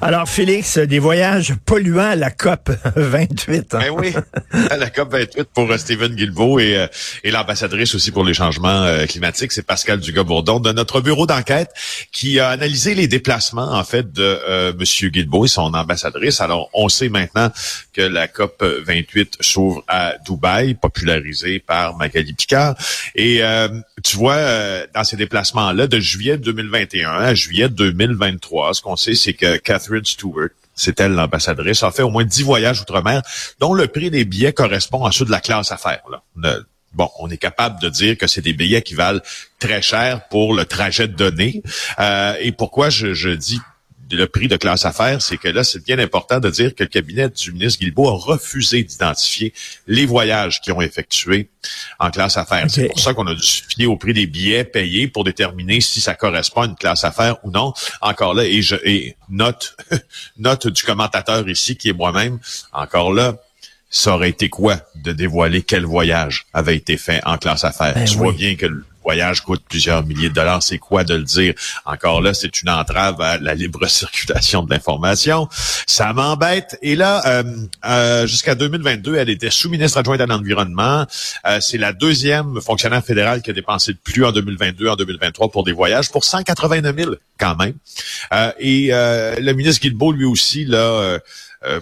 Alors, Félix, des voyages polluants à la COP 28. Hein? Ben oui, à la COP 28 pour euh, Stephen Guilbeault et, euh, et l'ambassadrice aussi pour les changements euh, climatiques, c'est Pascal Dugas-Bourdon de notre bureau d'enquête qui a analysé les déplacements, en fait, de euh, Monsieur Guilbeault et son ambassadrice. Alors, on sait maintenant que la COP 28 s'ouvre à Dubaï, popularisée par Magali Picard. Et tu vois, dans ces déplacements-là, de juillet 2021 à juillet 2023, ce qu'on sait, c'est que Catherine Stewart, c'est elle l'ambassadrice, a fait au moins dix voyages outre-mer, dont le prix des billets correspond à ceux de la classe affaires. Bon, on est capable de dire que c'est des billets qui valent très cher pour le trajet de données. Euh, et pourquoi je, je dis le prix de classe affaires, c'est que là, c'est bien important de dire que le cabinet du ministre Guilbeault a refusé d'identifier les voyages qui ont effectués en classe affaires. C'est pour ça qu'on a dû se fier au prix des billets payés pour déterminer si ça correspond à une classe affaires ou non. Encore là, et je et note, note du commentateur ici, qui est moi-même, encore là, ça aurait été quoi de dévoiler quel voyage avait été fait en classe affaires? Ben tu vois bien que voyage coûte plusieurs milliers de dollars, c'est quoi de le dire? Encore là, c'est une entrave à la libre circulation de l'information. Ça m'embête. Et là, euh, euh, jusqu'à 2022, elle était sous-ministre adjointe à l'environnement. Euh, c'est la deuxième fonctionnaire fédérale qui a dépensé le plus en 2022, en 2023 pour des voyages, pour 189 000 quand même. et le ministre Guilbeault, lui aussi, là,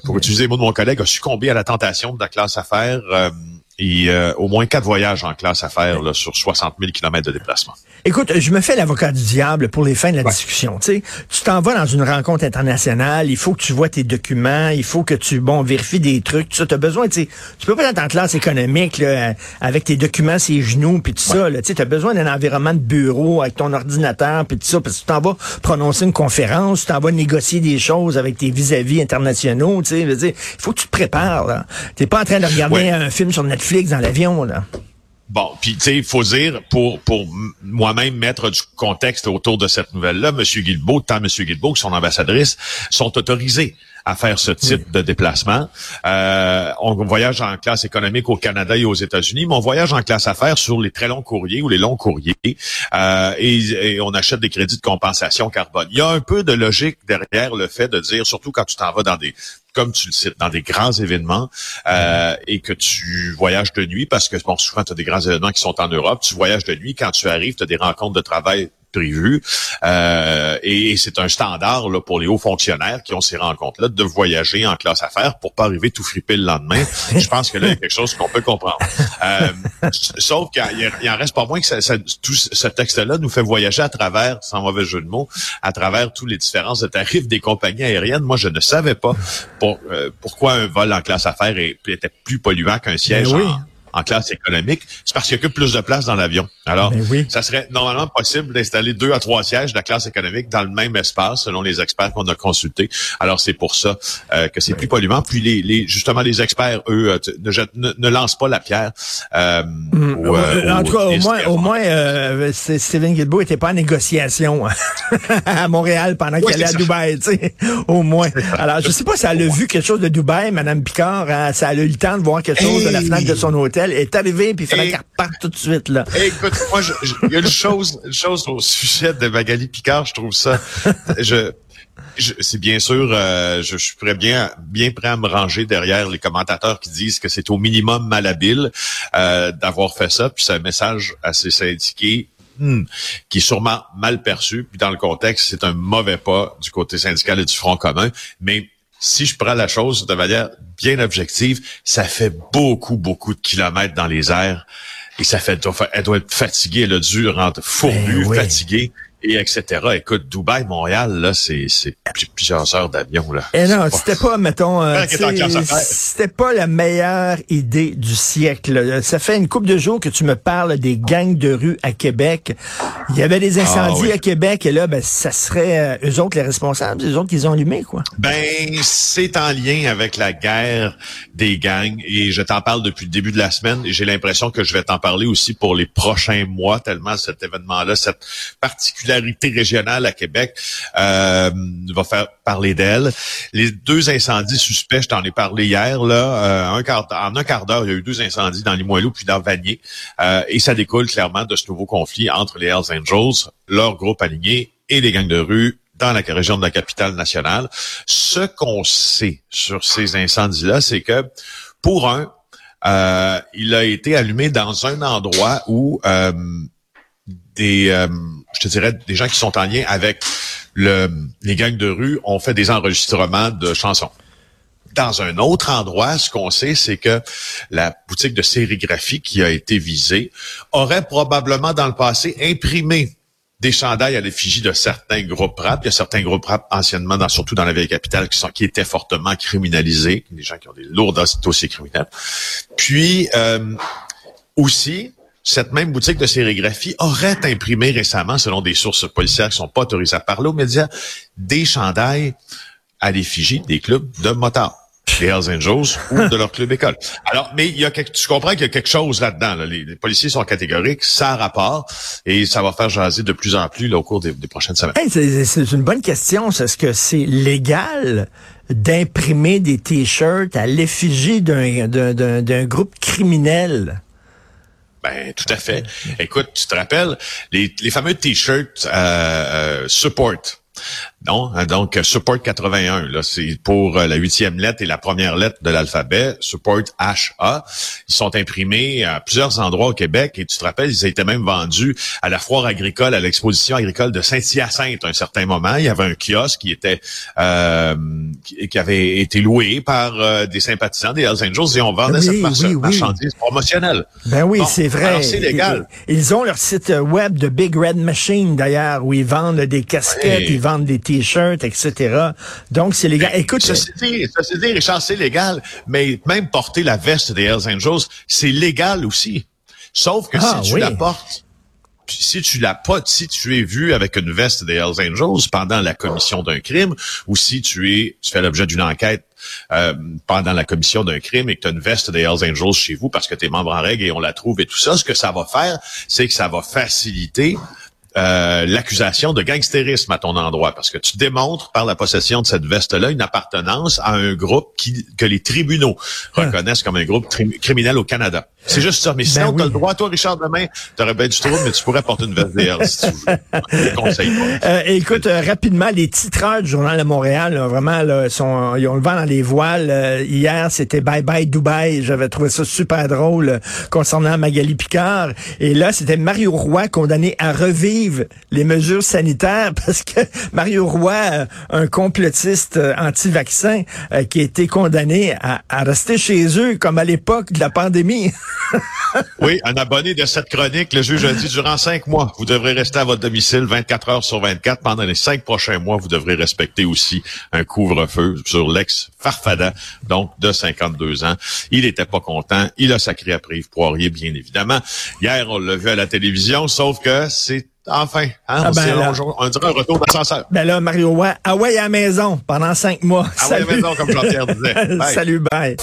pour utiliser les mots de mon collègue, a succombé à la tentation de la classe affaires et euh, au moins quatre voyages en classe à faire là, sur 60 000 kilomètres de déplacement. Écoute, je me fais l'avocat du diable pour les fins de la discussion. Tu sais, tu t'en vas dans une rencontre internationale, il faut que tu vois tes documents, il faut que tu bon vérifies des trucs, tu as besoin, tu sais, tu peux pas être en classe économique là, avec tes documents ses genoux puis tout ça. Tu sais, as besoin d'un environnement de bureau avec ton ordinateur puis tout ça, parce que tu t'en vas prononcer une conférence, tu t'en vas négocier des choses avec tes vis-à-vis internationaux. Tu sais, il faut que tu te prépares. Là. T'es pas en train de regarder un film sur Netflix dans l'avion là. Bon, puis tu sais, il faut dire, pour, pour moi-même mettre du contexte autour de cette nouvelle-là, M. Guilbeault, tant M. Guilbeault que son ambassadrice sont autorisés à faire ce type de déplacement. Euh, on voyage en classe économique au Canada et aux États-Unis, mais on voyage en classe affaires sur les très longs courriers ou les longs courriers euh, et, on achète des crédits de compensation carbone. Il y a un peu de logique derrière le fait de dire, surtout quand tu t'en vas dans des comme tu le cites, dans des grands événements euh, et que tu voyages de nuit, parce que bon, souvent, tu as des grands événements qui sont en Europe, tu voyages de nuit, quand tu arrives, tu as des rencontres de travail prévu. Euh, et, c'est un standard là, pour les hauts fonctionnaires qui ont ces rencontres-là de voyager en classe affaires pour pas arriver tout fripper le lendemain. Je pense que là, il y a quelque chose qu'on peut comprendre. Euh, sauf qu'il en reste pas moins que ça, tout ce texte-là nous fait voyager à travers, sans mauvais jeu de mots, à travers tous les différences de tarifs des compagnies aériennes. Moi, je ne savais pas pour, euh, pourquoi un vol en classe affaires était plus polluant qu'un siège ben en en classe économique, c'est parce qu'il occupe plus de place dans l'avion. Alors, ben ça serait normalement possible d'installer deux à trois sièges de la classe économique dans le même espace, selon les experts qu'on a consultés. Alors, c'est pour ça euh, que c'est plus polluant. Puis, les, les, justement, les experts, eux, euh, ne, ne, lancent pas la pierre. Euh, mm. en tout cas, au moins, au moins Steven Guilbeault était pas en négociation à Montréal pendant qu'il allait à Dubaï, tu sais, au moins. Alors, je sais pas si elle a vu quelque chose de Dubaï, Madame Picard, hein, ça a eu le temps de voir quelque chose de la fenêtre de son hôtel est arrivée, puis il fallait qu'elle reparte tout de suite. là. Écoute, moi, il y a une chose, une chose au sujet de Magali Picard, je trouve ça... je, c'est bien sûr, euh, je, suis prêt bien, bien prêt à me ranger derrière les commentateurs qui disent que c'est au minimum malhabile euh, d'avoir fait ça. Puis c'est un message assez syndiqué hmm, qui est sûrement mal perçu. Puis dans le contexte, c'est un mauvais pas du côté syndical et du Front commun. Mais si je prends la chose de manière bien objective, ça fait beaucoup, beaucoup de kilomètres dans les airs. Et ça fait, elle doit être fatiguée, elle a dû rentrer fourbu, ben fatiguée et etc. Écoute, Dubaï, Montréal, là, c'est plusieurs heures d'avion là. Et eh non, c'était pas, mettons, euh, c'était pas la meilleure idée du siècle. Ça fait une couple de jours que tu me parles des gangs de rue à Québec. Il y avait des ah incendies à Québec et là, ben, ça serait euh, eux autres les responsables, eux autres qui les ont allumés, quoi. Ben, c'est en lien avec la guerre des gangs et je t'en parle depuis le début de la semaine et j'ai l'impression que je vais t'en parler aussi pour les prochains mois tellement cet événement-là, cette particularité popularité régionale à Québec euh, va faire parler d'elle. Les deux incendies suspects, je t'en ai parlé hier, là, quart, en un quart d'heure, il y a eu deux incendies dans Limoilou puis dans Vanier, et ça découle clairement de ce nouveau conflit entre les Hells Angels, leur groupe aligné, et les gangs de rue dans la région de la capitale nationale. Ce qu'on sait sur ces incendies-là, c'est que pour un, euh, il a été allumé dans un endroit où euh, des, euh, je te dirais, des gens qui sont en lien avec le, les gangs de rue ont fait des enregistrements de chansons. Dans un autre endroit, ce qu'on sait, c'est que la boutique de sérigraphie qui a été visée aurait probablement dans le passé imprimé des chandails à l'effigie de certains groupes rap. Il y a certains groupes rap anciennement, dans, surtout dans la vieille capitale, qui sont qui étaient fortement criminalisés, des gens qui ont des lourds dossiers criminels. Puis euh, aussi, cette même boutique de sérigraphie aurait imprimé récemment, selon des sources policières qui sont pas autorisées à parler aux médias, des chandails à l'effigie des clubs de motards des Hells Angels ou de leur club école. Alors, mais il y a quelque, tu comprends qu'il y a quelque chose là-dedans. Les, policiers sont catégoriques, ça rapport, et ça va faire jaser de plus en plus au cours des, prochaines semaines. c'est une bonne question. Est-ce que c'est légal d'imprimer des t-shirts à l'effigie d'un groupe criminel? Ben, tout à fait. Écoute, tu te rappelles, les, fameux t-shirts euh, euh, support non, hein, donc support 81, là, c'est pour euh, la huitième lettre et la première lettre de l'alphabet, support HA. Ils sont imprimés à plusieurs endroits au Québec et tu te rappelles, ils étaient même vendus à la foire agricole, à l'exposition agricole de Saint-Hyacinthe à un certain moment. Il y avait un kiosque qui était euh, qui, avait été loué par euh, des sympathisants des Hells Angels et on vendait cette marchandise promotionnelle. Ben oui, c'est vrai. c'est légal. Ils, ont leur site web de Big Red Machine d'ailleurs où ils vendent des casquettes, ils vendent des t-shirts, etc. Donc, c'est légal. Écoute... Dit, dit, Richard, c'est légal, mais même porter la veste des Hells Angels, c'est légal aussi. Sauf que ah, si tu la portes, si tu l'as pas, si tu es vu avec une veste des Hells Angels pendant la commission d'un crime, ou si tu es, tu fais l'objet d'une enquête euh, pendant la commission d'un crime et que tu as une veste des Hells Angels chez vous parce que tu es membre en règle et on la trouve et tout ça, ce que ça va faire, c'est que ça va faciliter euh, l'accusation de gangstérisme à ton endroit, parce que tu démontres par la possession de cette veste-là une appartenance à un groupe qui, que les tribunaux hein. reconnaissent comme un groupe criminel au Canada. C'est juste ça. Mais ben sinon, tu as le droit, toi, Richard, demain, tu aurais bien du trouble, mais tu pourrais porter une veste DR si tu veux. conseille euh, écoute, euh, rapidement, les titreurs du Journal de Montréal, vraiment, là, sont, ils ont le vent dans les voiles. Euh, hier, c'était Bye Bye Dubaï. J'avais trouvé ça super drôle concernant Magali Picard. Et là, c'était Mario Roy condamné à revivre les mesures sanitaires parce que Mario Roy, un complotiste anti-vaccin, qui a été condamné à, à rester chez eux comme à l'époque de la pandémie. oui, un abonné de cette chronique, le juge a dit, durant cinq mois, vous devrez rester à votre domicile 24 heures sur 24. Pendant les cinq prochains mois, vous devrez respecter aussi un couvre-feu sur l'ex-Farfada, donc de 52 ans. Il n'était pas content. Il a sacré après Yves Poirier, bien évidemment. Hier, on l'a vu à la télévision, sauf que c'est Enfin, hein, ah ben on, dirait un retour d'ascenseur. Ben là, Mario Roy, ouais, à la maison pendant cinq mois. Ouais, à la maison, comme Jean-Pierre disait. Salut, bye.